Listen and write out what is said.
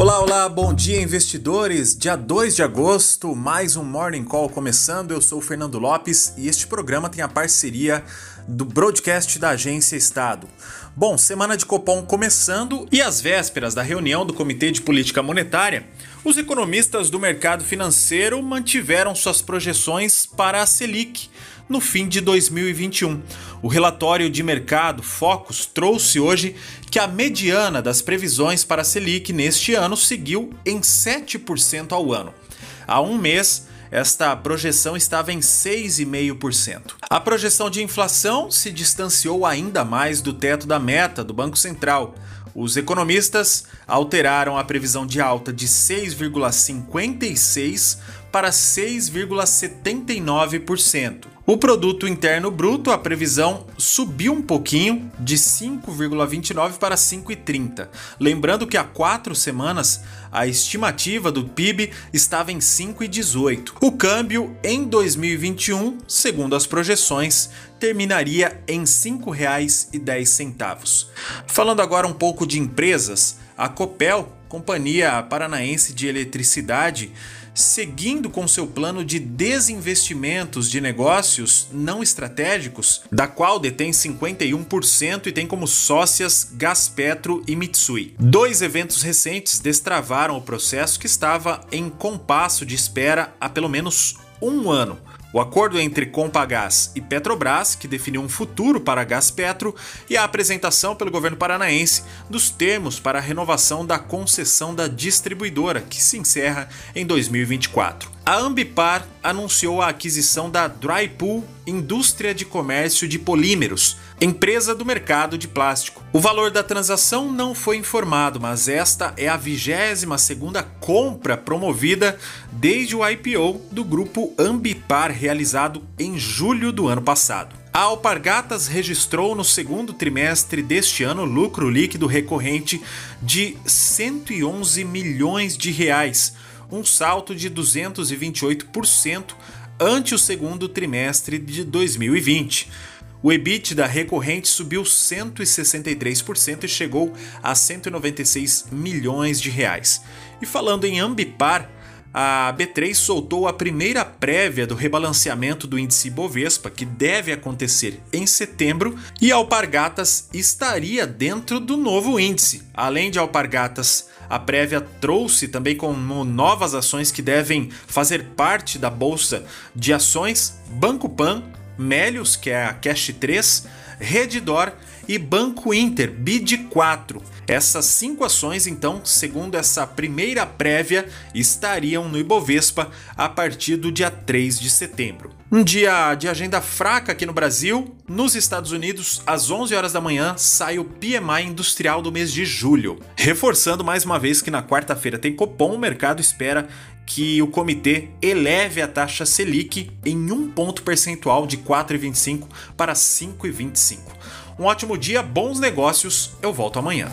Olá, olá, bom dia investidores. Dia 2 de agosto, mais um Morning Call começando. Eu sou o Fernando Lopes e este programa tem a parceria do broadcast da Agência Estado. Bom, semana de Copom começando e às vésperas da reunião do Comitê de Política Monetária, os economistas do mercado financeiro mantiveram suas projeções para a Selic no fim de 2021. O relatório de mercado Focus trouxe hoje que a mediana das previsões para a Selic neste ano seguiu em 7% ao ano. Há um mês, esta projeção estava em 6,5%. A projeção de inflação se distanciou ainda mais do teto da meta do Banco Central. Os economistas alteraram a previsão de alta de 6,56 para 6,79%. O produto interno bruto, a previsão subiu um pouquinho de 5,29 para 5,30. Lembrando que há quatro semanas a estimativa do PIB estava em 5,18. O câmbio em 2021, segundo as projeções, terminaria em R$ 5,10. Falando agora um pouco de empresas, a Copel, Companhia Paranaense de Eletricidade, seguindo com seu plano de desinvestimentos de negócios não estratégicos, da qual detém 51% e tem como sócias Gaspetro e Mitsui. Dois eventos recentes destravaram o processo que estava em compasso de espera há pelo menos um ano. O acordo entre Compagás e Petrobras, que definiu um futuro para a Gás Petro, e a apresentação pelo governo paranaense dos termos para a renovação da concessão da distribuidora, que se encerra em 2024. A Ambipar anunciou a aquisição da Drypool Indústria de Comércio de Polímeros, empresa do mercado de plástico. O valor da transação não foi informado, mas esta é a 22ª compra promovida desde o IPO do grupo Ambipar realizado em julho do ano passado. A Alpargatas registrou no segundo trimestre deste ano lucro líquido recorrente de 111 milhões de reais, um salto de 228% ante o segundo trimestre de 2020. O EBITDA recorrente subiu 163% e chegou a 196 milhões de reais. E falando em Ambipar, a B3 soltou a primeira prévia do rebalanceamento do índice Bovespa, que deve acontecer em setembro, e Alpargatas estaria dentro do novo índice. Além de Alpargatas, a prévia trouxe também como novas ações que devem fazer parte da bolsa de ações Banco Pan, Melius, que é a Cash 3, Redditor e Banco Inter, BID4. Essas cinco ações, então, segundo essa primeira prévia, estariam no Ibovespa a partir do dia 3 de setembro. Um dia de agenda fraca aqui no Brasil. Nos Estados Unidos, às 11 horas da manhã, sai o PMI industrial do mês de julho. Reforçando mais uma vez que na quarta-feira tem Copom, o mercado espera que o comitê eleve a taxa Selic em um ponto percentual de 4,25 para 5,25. Um ótimo dia, bons negócios. Eu volto amanhã.